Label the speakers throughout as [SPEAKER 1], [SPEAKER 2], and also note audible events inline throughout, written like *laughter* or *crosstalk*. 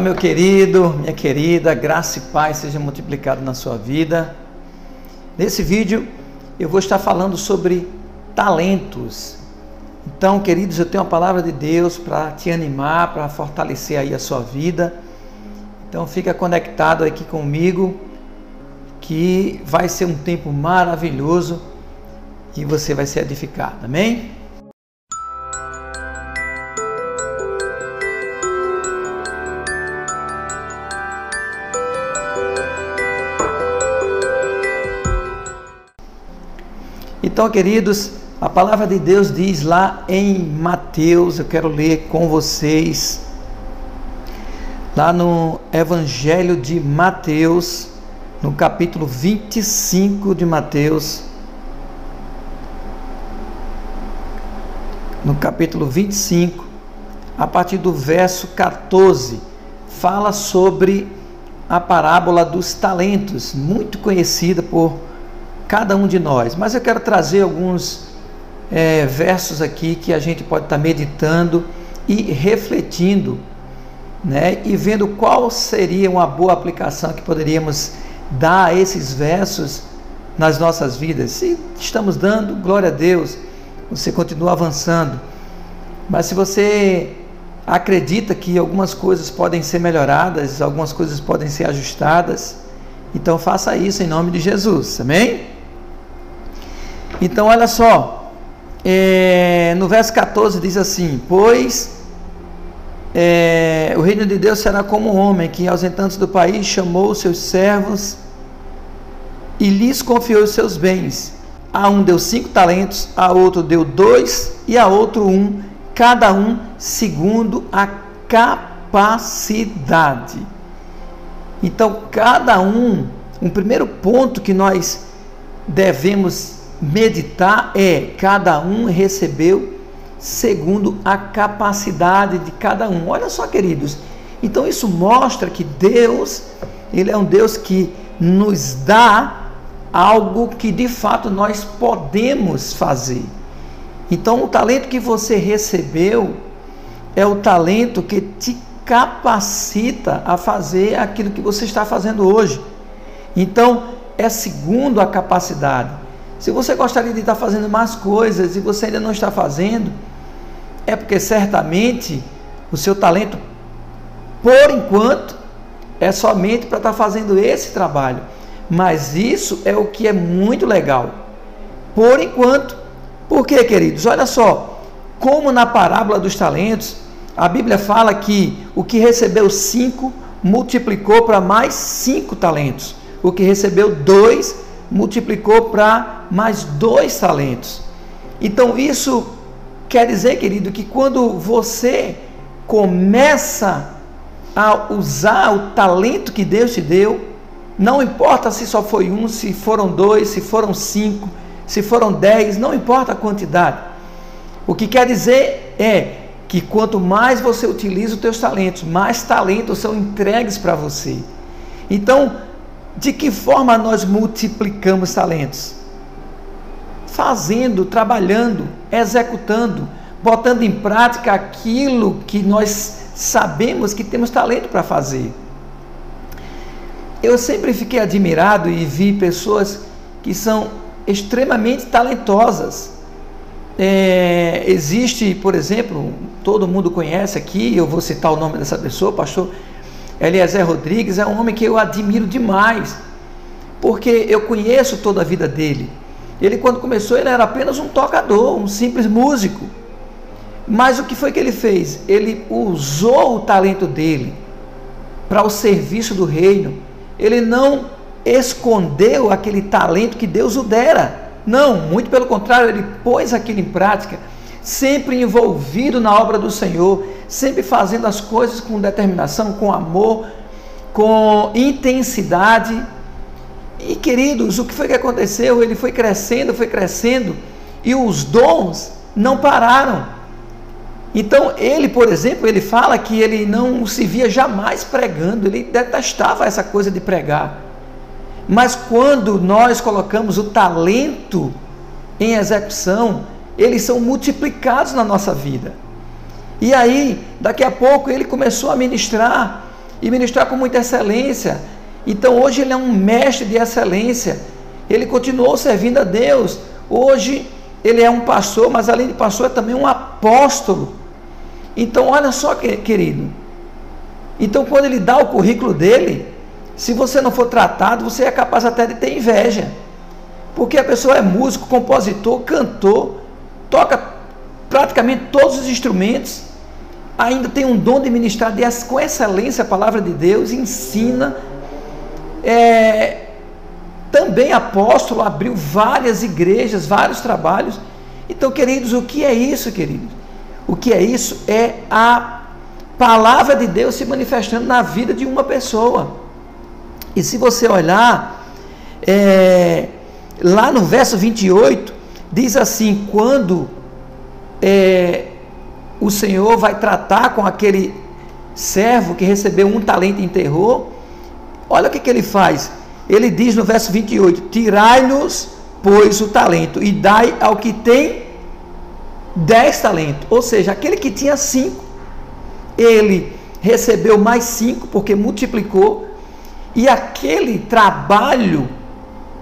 [SPEAKER 1] Meu querido, minha querida, graça e paz seja multiplicado na sua vida. Nesse vídeo eu vou estar falando sobre talentos. Então, queridos, eu tenho uma palavra de Deus para te animar, para fortalecer aí a sua vida. Então, fica conectado aqui comigo, que vai ser um tempo maravilhoso e você vai ser edificado. Amém? Então, queridos, a palavra de Deus diz lá em Mateus, eu quero ler com vocês, lá no Evangelho de Mateus, no capítulo 25 de Mateus, no capítulo 25, a partir do verso 14, fala sobre a parábola dos talentos, muito conhecida por cada um de nós. Mas eu quero trazer alguns é, versos aqui que a gente pode estar meditando e refletindo, né? E vendo qual seria uma boa aplicação que poderíamos dar a esses versos nas nossas vidas. Se estamos dando, glória a Deus, você continua avançando. Mas se você acredita que algumas coisas podem ser melhoradas, algumas coisas podem ser ajustadas, então faça isso em nome de Jesus, amém? Então, olha só, é, no verso 14 diz assim: Pois é, o reino de Deus será como um homem que, ausentando-se do país, chamou seus servos e lhes confiou os seus bens. A um deu cinco talentos, a outro deu dois e a outro um, cada um segundo a capacidade. Então, cada um, um primeiro ponto que nós devemos meditar é cada um recebeu segundo a capacidade de cada um. Olha só, queridos. Então isso mostra que Deus, ele é um Deus que nos dá algo que de fato nós podemos fazer. Então o talento que você recebeu é o talento que te capacita a fazer aquilo que você está fazendo hoje. Então é segundo a capacidade. Se você gostaria de estar fazendo mais coisas e você ainda não está fazendo, é porque certamente o seu talento, por enquanto, é somente para estar fazendo esse trabalho. Mas isso é o que é muito legal. Por enquanto. Por quê, queridos? Olha só, como na parábola dos talentos, a Bíblia fala que o que recebeu cinco multiplicou para mais cinco talentos. O que recebeu dois multiplicou para mais dois talentos. Então isso quer dizer, querido, que quando você começa a usar o talento que Deus te deu, não importa se só foi um, se foram dois, se foram cinco, se foram dez, não importa a quantidade. O que quer dizer é que quanto mais você utiliza os teus talentos, mais talentos são entregues para você. Então, de que forma nós multiplicamos talentos? Fazendo, trabalhando, executando, botando em prática aquilo que nós sabemos que temos talento para fazer. Eu sempre fiquei admirado e vi pessoas que são extremamente talentosas. É, existe, por exemplo, todo mundo conhece aqui, eu vou citar o nome dessa pessoa, pastor Eliezer Rodrigues é um homem que eu admiro demais, porque eu conheço toda a vida dele. Ele, quando começou, ele era apenas um tocador, um simples músico. Mas o que foi que ele fez? Ele usou o talento dele para o serviço do reino. Ele não escondeu aquele talento que Deus o dera. Não, muito pelo contrário, ele pôs aquilo em prática sempre envolvido na obra do Senhor, sempre fazendo as coisas com determinação, com amor, com intensidade. E queridos, o que foi que aconteceu? Ele foi crescendo, foi crescendo, e os dons não pararam. Então, ele, por exemplo, ele fala que ele não se via jamais pregando, ele detestava essa coisa de pregar. Mas quando nós colocamos o talento em execução, eles são multiplicados na nossa vida. E aí, daqui a pouco, ele começou a ministrar e ministrar com muita excelência. Então hoje ele é um mestre de excelência. Ele continuou servindo a Deus. Hoje ele é um pastor, mas além de pastor, é também um apóstolo. Então, olha só, querido. Então, quando ele dá o currículo dele, se você não for tratado, você é capaz até de ter inveja. Porque a pessoa é músico, compositor, cantor, toca praticamente todos os instrumentos, ainda tem um dom de ministrar com excelência a palavra de Deus, ensina. É, também apóstolo, abriu várias igrejas, vários trabalhos. Então, queridos, o que é isso, queridos? O que é isso? É a palavra de Deus se manifestando na vida de uma pessoa. E se você olhar, é, lá no verso 28, diz assim: quando é, o Senhor vai tratar com aquele servo que recebeu um talento e enterrou, olha o que, que ele faz. Ele diz no verso 28: Tirai-nos, pois, o talento, e dai ao que tem dez talentos. Ou seja, aquele que tinha cinco, ele recebeu mais cinco, porque multiplicou, e aquele trabalho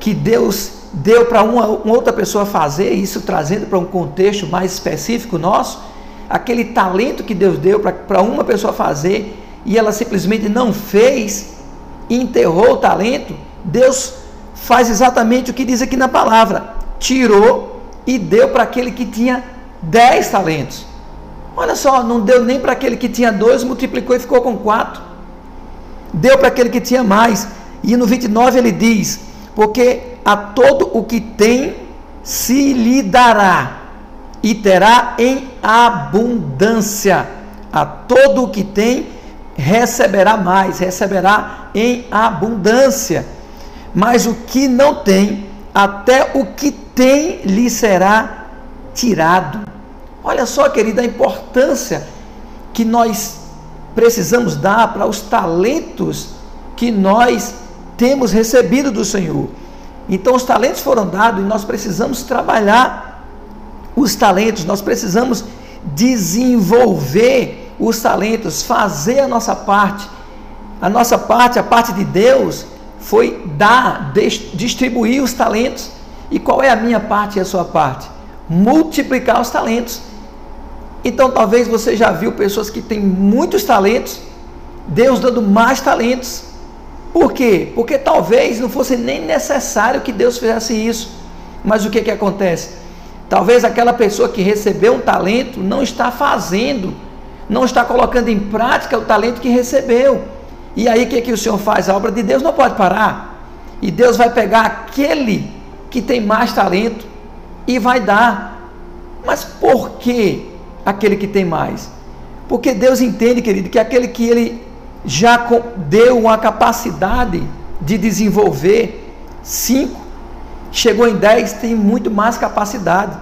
[SPEAKER 1] que Deus deu para uma, uma, outra pessoa fazer, isso trazendo para um contexto mais específico nosso, aquele talento que Deus deu para uma pessoa fazer, e ela simplesmente não fez, enterrou o talento, Deus faz exatamente o que diz aqui na palavra: tirou e deu para aquele que tinha dez talentos. Olha só, não deu nem para aquele que tinha dois, multiplicou e ficou com quatro. Deu para aquele que tinha mais. E no 29 ele diz: Porque a todo o que tem se lhe dará, e terá em abundância. A todo o que tem receberá mais, receberá em abundância mas o que não tem, até o que tem lhe será tirado. Olha só, querida, a importância que nós precisamos dar para os talentos que nós temos recebido do Senhor. Então, os talentos foram dados e nós precisamos trabalhar os talentos, nós precisamos desenvolver os talentos, fazer a nossa parte. A nossa parte, a parte de Deus, foi dar, distribuir os talentos. E qual é a minha parte e a sua parte? Multiplicar os talentos. Então talvez você já viu pessoas que têm muitos talentos, Deus dando mais talentos. Por quê? Porque talvez não fosse nem necessário que Deus fizesse isso. Mas o que, que acontece? Talvez aquela pessoa que recebeu um talento não está fazendo, não está colocando em prática o talento que recebeu. E aí o que, que o Senhor faz? A obra de Deus não pode parar. E Deus vai pegar aquele que tem mais talento e vai dar. Mas por que aquele que tem mais? Porque Deus entende, querido, que aquele que ele já deu uma capacidade de desenvolver cinco, chegou em dez, tem muito mais capacidade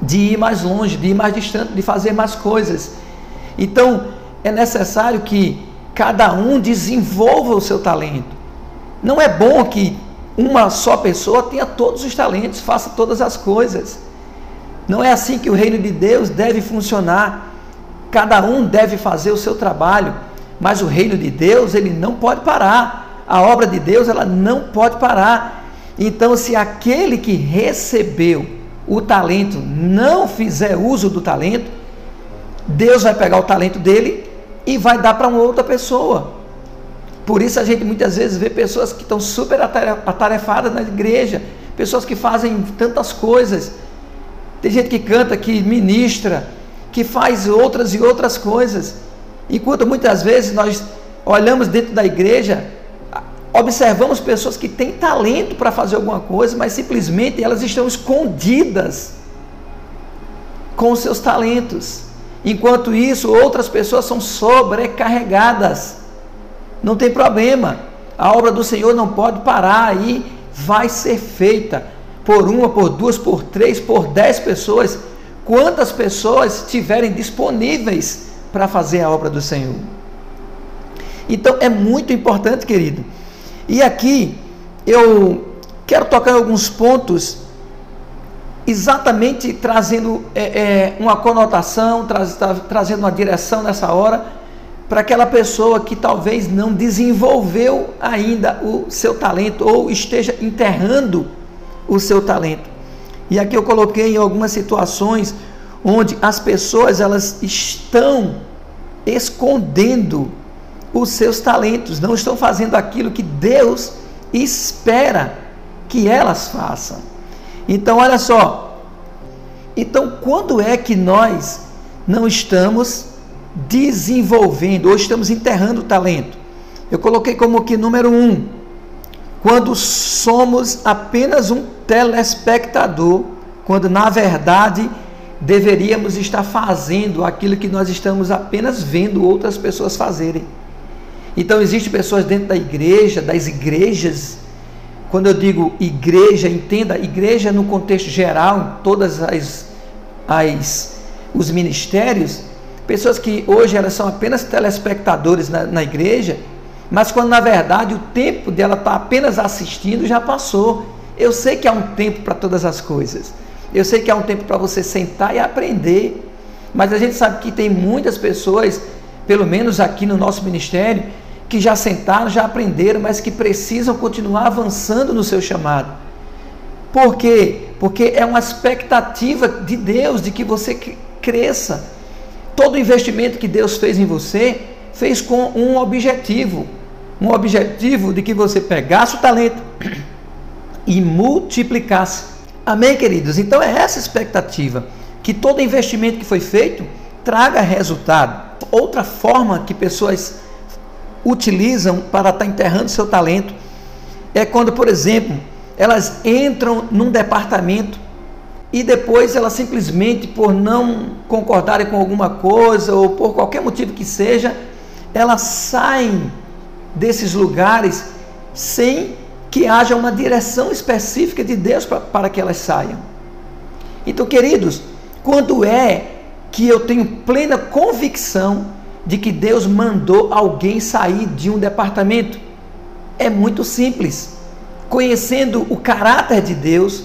[SPEAKER 1] de ir mais longe, de ir mais distante, de fazer mais coisas. Então, é necessário que cada um desenvolva o seu talento. Não é bom que uma só pessoa tenha todos os talentos, faça todas as coisas. Não é assim que o reino de Deus deve funcionar. Cada um deve fazer o seu trabalho, mas o reino de Deus, ele não pode parar. A obra de Deus, ela não pode parar. Então, se aquele que recebeu o talento não fizer uso do talento, Deus vai pegar o talento dele e vai dar para uma outra pessoa. Por isso a gente muitas vezes vê pessoas que estão super atarefadas na igreja, pessoas que fazem tantas coisas. Tem gente que canta, que ministra, que faz outras e outras coisas. Enquanto muitas vezes nós olhamos dentro da igreja, observamos pessoas que têm talento para fazer alguma coisa, mas simplesmente elas estão escondidas com seus talentos. Enquanto isso, outras pessoas são sobrecarregadas. Não tem problema. A obra do Senhor não pode parar aí, vai ser feita por uma, por duas, por três, por dez pessoas. Quantas pessoas estiverem disponíveis para fazer a obra do Senhor? Então é muito importante, querido. E aqui eu quero tocar alguns pontos exatamente trazendo é, é, uma conotação, tra, tra, trazendo uma direção nessa hora, para aquela pessoa que talvez não desenvolveu ainda o seu talento ou esteja enterrando o seu talento. E aqui eu coloquei em algumas situações onde as pessoas elas estão escondendo os seus talentos, não estão fazendo aquilo que Deus espera que elas façam. Então, olha só. Então, quando é que nós não estamos desenvolvendo ou estamos enterrando o talento? Eu coloquei como que número um, quando somos apenas um telespectador, quando na verdade deveríamos estar fazendo aquilo que nós estamos apenas vendo outras pessoas fazerem. Então, existem pessoas dentro da igreja, das igrejas. Quando eu digo igreja, entenda, igreja no contexto geral, todas as, as os ministérios, pessoas que hoje elas são apenas telespectadores na, na igreja, mas quando na verdade o tempo dela estar tá apenas assistindo já passou. Eu sei que há um tempo para todas as coisas. Eu sei que há um tempo para você sentar e aprender. Mas a gente sabe que tem muitas pessoas, pelo menos aqui no nosso ministério, que já sentaram, já aprenderam, mas que precisam continuar avançando no seu chamado. Por quê? Porque é uma expectativa de Deus de que você cresça. Todo investimento que Deus fez em você, fez com um objetivo. Um objetivo de que você pegasse o talento *clears throat* e multiplicasse. Amém, queridos? Então é essa expectativa, que todo investimento que foi feito traga resultado. Outra forma que pessoas utilizam para estar enterrando seu talento é quando, por exemplo, elas entram num departamento e depois elas simplesmente, por não concordarem com alguma coisa ou por qualquer motivo que seja, elas saem desses lugares sem que haja uma direção específica de Deus para, para que elas saiam. Então, queridos, quando é que eu tenho plena convicção de que Deus mandou alguém sair de um departamento? É muito simples. Conhecendo o caráter de Deus,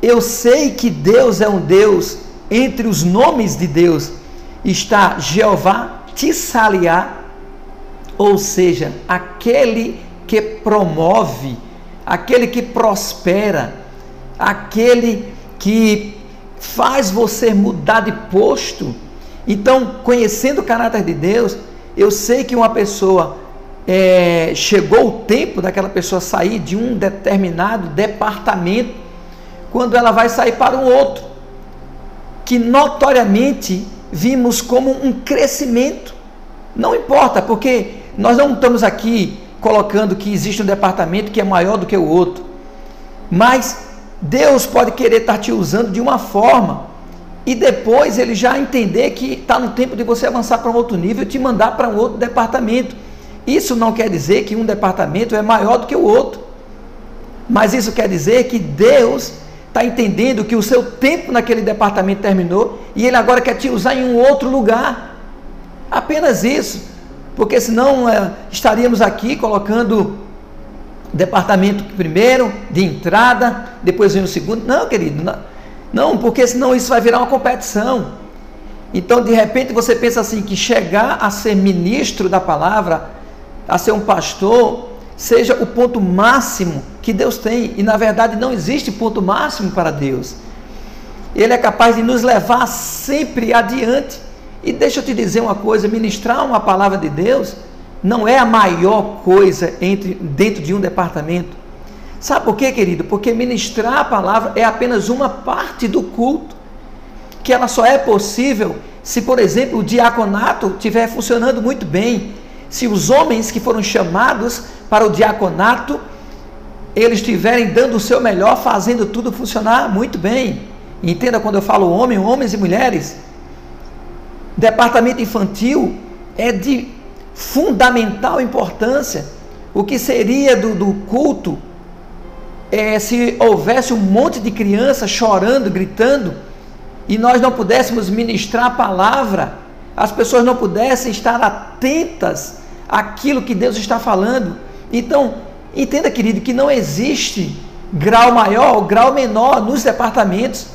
[SPEAKER 1] eu sei que Deus é um Deus, entre os nomes de Deus está Jeová Tissaliá, ou seja, aquele que promove, aquele que prospera, aquele que faz você mudar de posto então, conhecendo o caráter de Deus, eu sei que uma pessoa é, chegou o tempo daquela pessoa sair de um determinado departamento, quando ela vai sair para um outro, que notoriamente vimos como um crescimento. Não importa, porque nós não estamos aqui colocando que existe um departamento que é maior do que o outro, mas Deus pode querer estar te usando de uma forma e depois ele já entender que está no tempo de você avançar para um outro nível e te mandar para um outro departamento. Isso não quer dizer que um departamento é maior do que o outro, mas isso quer dizer que Deus está entendendo que o seu tempo naquele departamento terminou e ele agora quer te usar em um outro lugar. Apenas isso, porque senão é, estaríamos aqui colocando departamento primeiro, de entrada, depois vem o segundo. Não, querido, não. Não, porque senão isso vai virar uma competição. Então, de repente, você pensa assim: que chegar a ser ministro da palavra, a ser um pastor, seja o ponto máximo que Deus tem. E na verdade, não existe ponto máximo para Deus. Ele é capaz de nos levar sempre adiante. E deixa eu te dizer uma coisa: ministrar uma palavra de Deus não é a maior coisa entre, dentro de um departamento. Sabe por quê, querido? Porque ministrar a palavra é apenas uma parte do culto, que ela só é possível se, por exemplo, o diaconato estiver funcionando muito bem. Se os homens que foram chamados para o diaconato, eles estiverem dando o seu melhor, fazendo tudo funcionar muito bem. Entenda quando eu falo homem, homens e mulheres. Departamento infantil é de fundamental importância. O que seria do, do culto é, se houvesse um monte de crianças chorando, gritando, e nós não pudéssemos ministrar a palavra, as pessoas não pudessem estar atentas àquilo que Deus está falando. Então, entenda, querido, que não existe grau maior ou grau menor nos departamentos,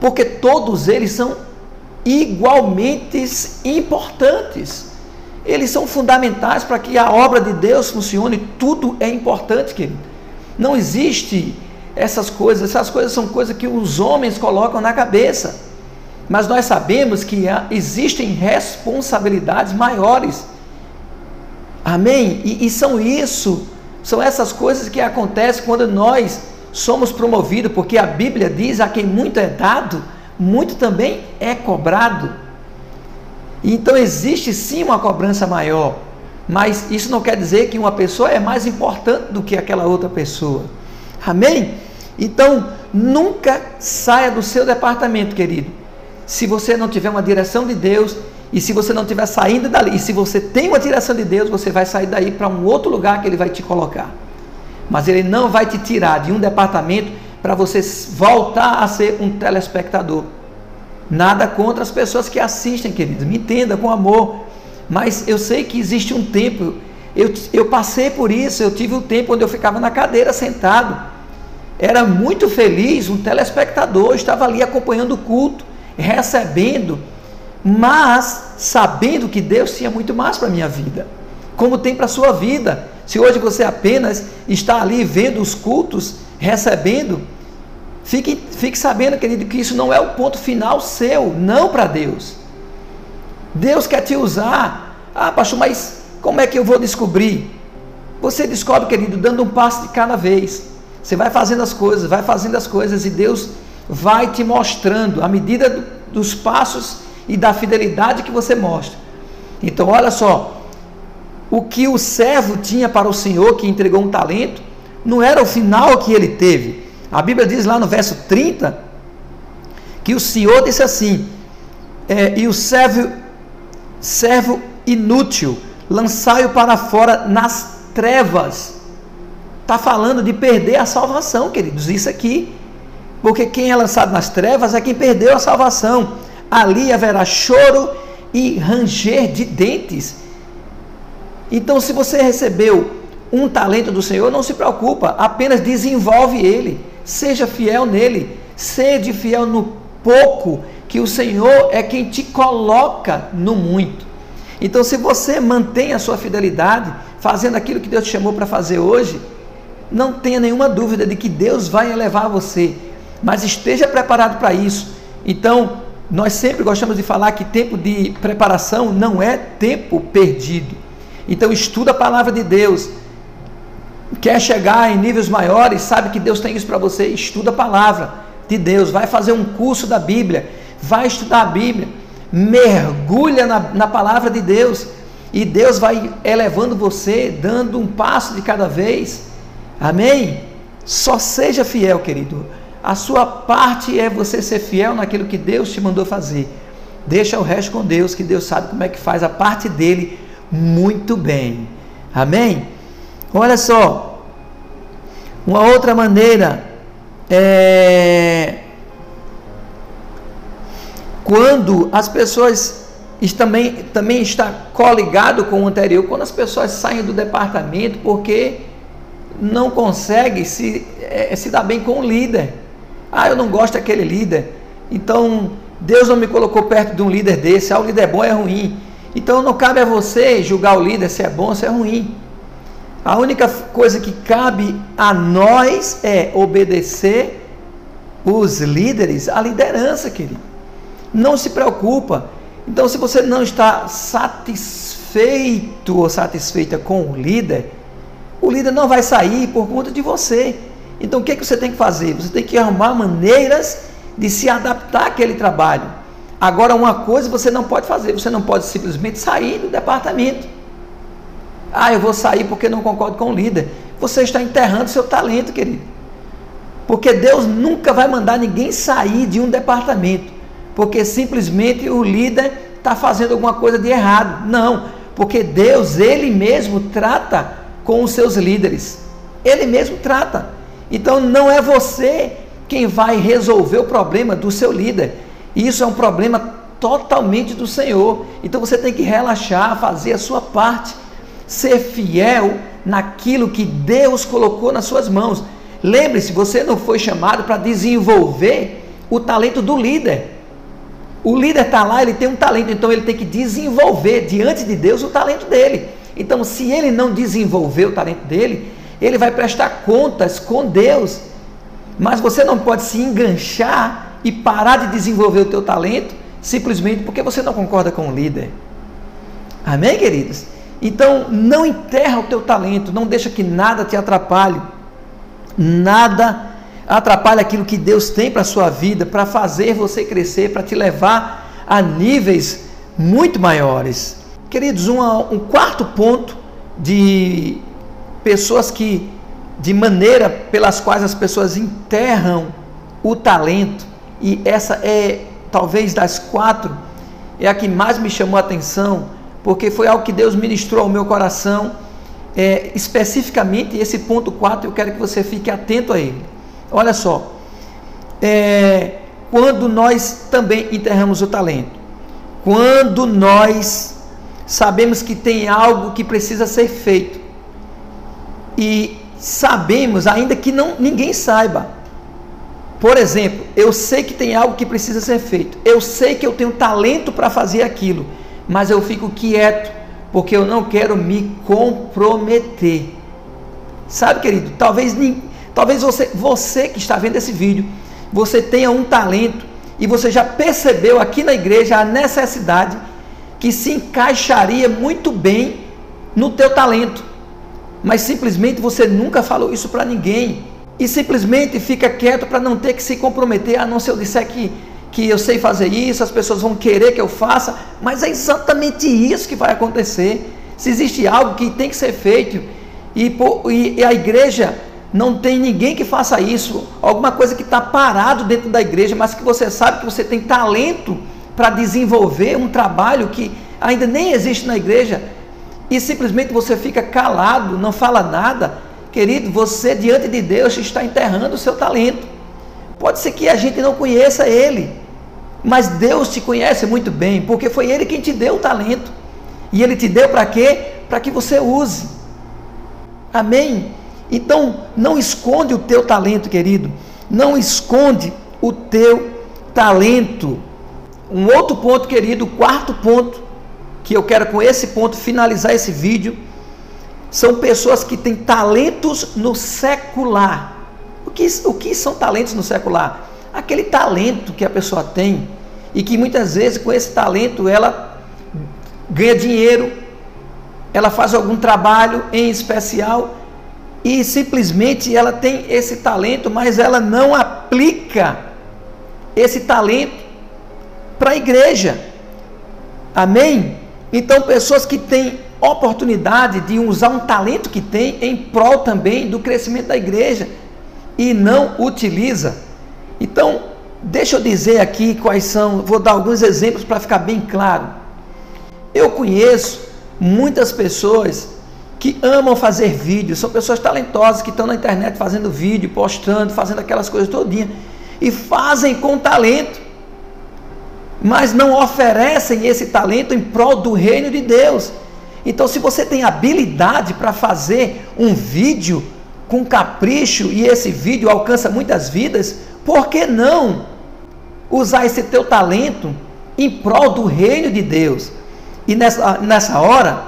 [SPEAKER 1] porque todos eles são igualmente importantes. eles são fundamentais para que a obra de Deus funcione. Tudo é importante, querido. Não existe essas coisas, essas coisas são coisas que os homens colocam na cabeça. Mas nós sabemos que existem responsabilidades maiores. Amém? E, e são isso, são essas coisas que acontecem quando nós somos promovidos, porque a Bíblia diz: a quem muito é dado, muito também é cobrado. Então existe sim uma cobrança maior, mas isso não quer dizer que uma pessoa é mais importante do que aquela outra pessoa. Amém? Então, nunca saia do seu departamento, querido. Se você não tiver uma direção de Deus e se você não estiver saindo dali, e se você tem uma direção de Deus, você vai sair daí para um outro lugar que Ele vai te colocar. Mas Ele não vai te tirar de um departamento para você voltar a ser um telespectador. Nada contra as pessoas que assistem, queridos, me entenda com amor. Mas eu sei que existe um tempo, eu, eu passei por isso, eu tive um tempo onde eu ficava na cadeira sentado. Era muito feliz, um telespectador, estava ali acompanhando o culto, recebendo, mas sabendo que Deus tinha muito mais para a minha vida, como tem para a sua vida. Se hoje você apenas está ali vendo os cultos, recebendo, Fique, fique sabendo, querido, que isso não é o ponto final seu, não para Deus. Deus quer te usar. Ah, pastor, mas como é que eu vou descobrir? Você descobre, querido, dando um passo de cada vez. Você vai fazendo as coisas, vai fazendo as coisas e Deus vai te mostrando à medida do, dos passos e da fidelidade que você mostra. Então, olha só, o que o servo tinha para o Senhor que entregou um talento, não era o final que ele teve, a Bíblia diz lá no verso 30 que o Senhor disse assim: é, e o servo, servo inútil, lançai-o para fora nas trevas. Está falando de perder a salvação, queridos, isso aqui. Porque quem é lançado nas trevas é quem perdeu a salvação. Ali haverá choro e ranger de dentes. Então, se você recebeu um talento do Senhor, não se preocupa, apenas desenvolve ele. Seja fiel nele, sede fiel no pouco, que o Senhor é quem te coloca no muito. Então, se você mantém a sua fidelidade, fazendo aquilo que Deus te chamou para fazer hoje, não tenha nenhuma dúvida de que Deus vai elevar você, mas esteja preparado para isso. Então, nós sempre gostamos de falar que tempo de preparação não é tempo perdido. Então, estuda a palavra de Deus, quer chegar em níveis maiores, sabe que Deus tem isso para você, estuda a palavra de Deus, vai fazer um curso da Bíblia, vai estudar a Bíblia, mergulha na, na palavra de Deus e Deus vai elevando você, dando um passo de cada vez. Amém? Só seja fiel, querido. A sua parte é você ser fiel naquilo que Deus te mandou fazer. Deixa o resto com Deus, que Deus sabe como é que faz a parte dele muito bem. Amém? Olha só, uma outra maneira é quando as pessoas também, também está coligado com o anterior, quando as pessoas saem do departamento porque não conseguem se, é, se dar bem com o líder. Ah, eu não gosto daquele líder. Então, Deus não me colocou perto de um líder desse. Ah, o líder é bom é ruim. Então, não cabe a você julgar o líder se é bom ou se é ruim. A única coisa que cabe a nós é obedecer os líderes, a liderança, querido. Não se preocupa. Então, se você não está satisfeito ou satisfeita com o líder, o líder não vai sair por conta de você. Então, o que, é que você tem que fazer? Você tem que arrumar maneiras de se adaptar àquele trabalho. Agora, uma coisa você não pode fazer: você não pode simplesmente sair do departamento. Ah, eu vou sair porque não concordo com o líder. Você está enterrando seu talento, querido. Porque Deus nunca vai mandar ninguém sair de um departamento, porque simplesmente o líder está fazendo alguma coisa de errado. Não, porque Deus, Ele mesmo trata com os seus líderes. Ele mesmo trata. Então não é você quem vai resolver o problema do seu líder. Isso é um problema totalmente do Senhor. Então você tem que relaxar, fazer a sua parte ser fiel naquilo que Deus colocou nas suas mãos. Lembre-se, você não foi chamado para desenvolver o talento do líder. O líder está lá, ele tem um talento, então ele tem que desenvolver diante de Deus o talento dele. Então, se ele não desenvolver o talento dele, ele vai prestar contas com Deus. Mas você não pode se enganchar e parar de desenvolver o teu talento simplesmente porque você não concorda com o líder. Amém, queridos? Então, não enterra o teu talento, não deixa que nada te atrapalhe. Nada atrapalhe aquilo que Deus tem para a sua vida, para fazer você crescer, para te levar a níveis muito maiores. Queridos, um, um quarto ponto de pessoas que, de maneira pelas quais as pessoas enterram o talento, e essa é talvez das quatro, é a que mais me chamou a atenção, porque foi algo que Deus ministrou ao meu coração, é, especificamente esse ponto 4, eu quero que você fique atento a ele. Olha só, é, quando nós também enterramos o talento, quando nós sabemos que tem algo que precisa ser feito. E sabemos, ainda que não ninguém saiba, por exemplo, eu sei que tem algo que precisa ser feito, eu sei que eu tenho talento para fazer aquilo, mas eu fico quieto porque eu não quero me comprometer. Sabe, querido? Talvez, talvez você, você que está vendo esse vídeo, você tenha um talento e você já percebeu aqui na igreja a necessidade que se encaixaria muito bem no teu talento, mas simplesmente você nunca falou isso para ninguém e simplesmente fica quieto para não ter que se comprometer, a não ser eu disser que, que eu sei fazer isso, as pessoas vão querer que eu faça, mas é exatamente isso que vai acontecer. Se existe algo que tem que ser feito e, e a igreja não tem ninguém que faça isso, alguma coisa que está parado dentro da igreja, mas que você sabe que você tem talento para desenvolver um trabalho que ainda nem existe na igreja e simplesmente você fica calado, não fala nada, Querido, você diante de Deus está enterrando o seu talento. Pode ser que a gente não conheça ele, mas Deus te conhece muito bem, porque foi ele quem te deu o talento. E ele te deu para quê? Para que você use. Amém? Então, não esconde o teu talento, querido. Não esconde o teu talento. Um outro ponto, querido, quarto ponto, que eu quero com esse ponto finalizar esse vídeo são pessoas que têm talentos no secular. O que, o que são talentos no secular? Aquele talento que a pessoa tem e que muitas vezes com esse talento ela ganha dinheiro, ela faz algum trabalho em especial e simplesmente ela tem esse talento, mas ela não aplica esse talento para a igreja. Amém? Então, pessoas que têm oportunidade de usar um talento que tem em prol também do crescimento da igreja e não utiliza. Então, deixa eu dizer aqui quais são, vou dar alguns exemplos para ficar bem claro. Eu conheço muitas pessoas que amam fazer vídeos, são pessoas talentosas que estão na internet fazendo vídeo, postando, fazendo aquelas coisas todinha e fazem com talento, mas não oferecem esse talento em prol do reino de Deus. Então, se você tem habilidade para fazer um vídeo com capricho e esse vídeo alcança muitas vidas, por que não usar esse teu talento em prol do reino de Deus? E nessa, nessa hora,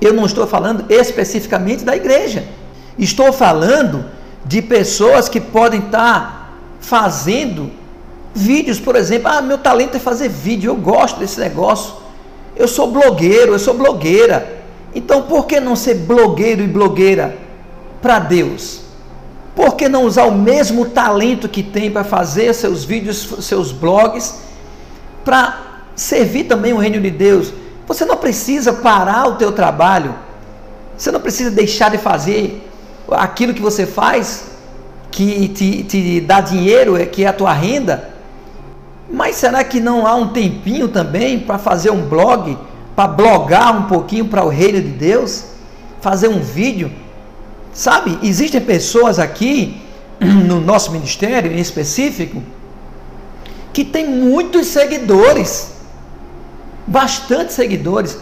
[SPEAKER 1] eu não estou falando especificamente da igreja, estou falando de pessoas que podem estar fazendo vídeos, por exemplo. Ah, meu talento é fazer vídeo, eu gosto desse negócio. Eu sou blogueiro, eu sou blogueira. Então por que não ser blogueiro e blogueira para Deus? Por que não usar o mesmo talento que tem para fazer seus vídeos, seus blogs, para servir também o reino de Deus? Você não precisa parar o teu trabalho. Você não precisa deixar de fazer aquilo que você faz, que te, te dá dinheiro, é, que é a tua renda mas será que não há um tempinho também para fazer um blog, para blogar um pouquinho para o reino de Deus? Fazer um vídeo? Sabe, existem pessoas aqui, *clears throat* no nosso ministério em específico, que tem muitos seguidores, bastante seguidores,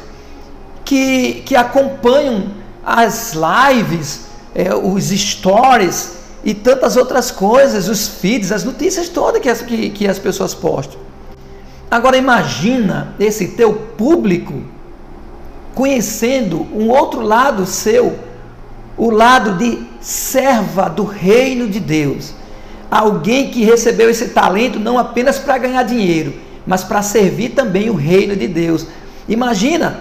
[SPEAKER 1] que, que acompanham as lives, é, os stories, e tantas outras coisas, os feeds, as notícias todas que as, que, que as pessoas postam. Agora imagina esse teu público conhecendo um outro lado seu, o lado de serva do reino de Deus. Alguém que recebeu esse talento não apenas para ganhar dinheiro, mas para servir também o reino de Deus. Imagina,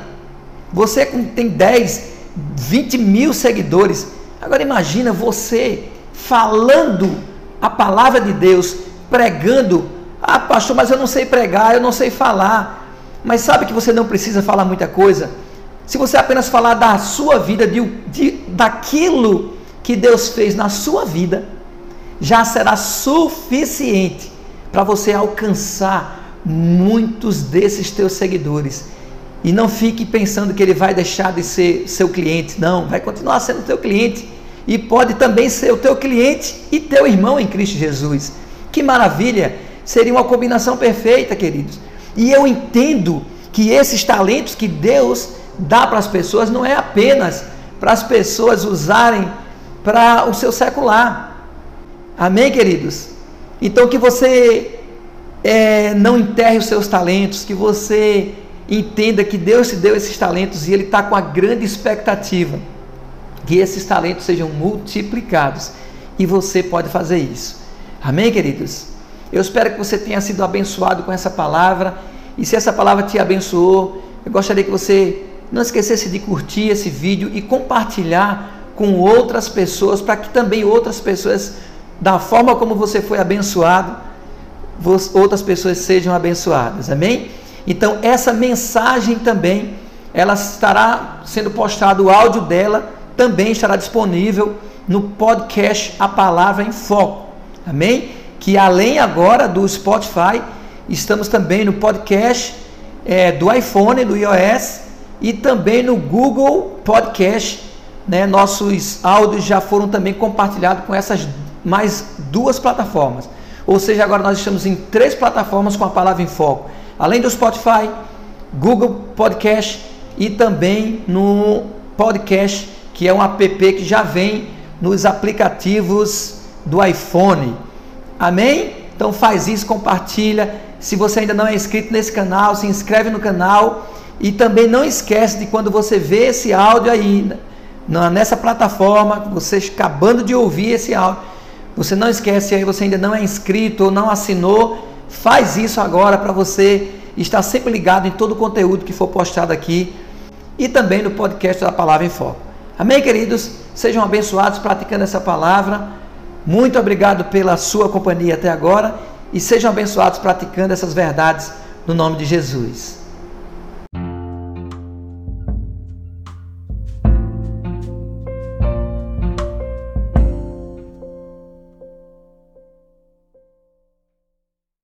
[SPEAKER 1] você tem 10, 20 mil seguidores. Agora imagina você falando a palavra de Deus, pregando. Ah, pastor, mas eu não sei pregar, eu não sei falar. Mas sabe que você não precisa falar muita coisa? Se você apenas falar da sua vida, de, de, daquilo que Deus fez na sua vida, já será suficiente para você alcançar muitos desses teus seguidores. E não fique pensando que ele vai deixar de ser seu cliente. Não, vai continuar sendo teu cliente. E pode também ser o teu cliente e teu irmão em Cristo Jesus. Que maravilha! Seria uma combinação perfeita, queridos. E eu entendo que esses talentos que Deus dá para as pessoas não é apenas para as pessoas usarem para o seu secular. Amém, queridos? Então que você é, não enterre os seus talentos, que você entenda que Deus te deu esses talentos e Ele está com a grande expectativa que esses talentos sejam multiplicados. E você pode fazer isso. Amém, queridos? Eu espero que você tenha sido abençoado com essa palavra. E se essa palavra te abençoou, eu gostaria que você não esquecesse de curtir esse vídeo e compartilhar com outras pessoas, para que também outras pessoas, da forma como você foi abençoado, outras pessoas sejam abençoadas. Amém? Então, essa mensagem também, ela estará sendo postado o áudio dela, também estará disponível no podcast A Palavra em Foco. Amém? Que além agora do Spotify, estamos também no podcast é, do iPhone, do iOS e também no Google Podcast. Né? Nossos áudios já foram também compartilhados com essas mais duas plataformas. Ou seja, agora nós estamos em três plataformas com a palavra em foco. Além do Spotify, Google Podcast e também no podcast, que é um app que já vem nos aplicativos do iPhone. Amém? Então faz isso, compartilha. Se você ainda não é inscrito nesse canal, se inscreve no canal e também não esquece de quando você vê esse áudio aí, nessa plataforma, você acabando de ouvir esse áudio, você não esquece aí, você ainda não é inscrito ou não assinou, faz isso agora para você estar sempre ligado em todo o conteúdo que for postado aqui e também no podcast da Palavra em Foco. Amém, queridos? Sejam abençoados praticando essa palavra. Muito obrigado pela sua companhia até agora e sejam abençoados praticando essas verdades no nome de Jesus.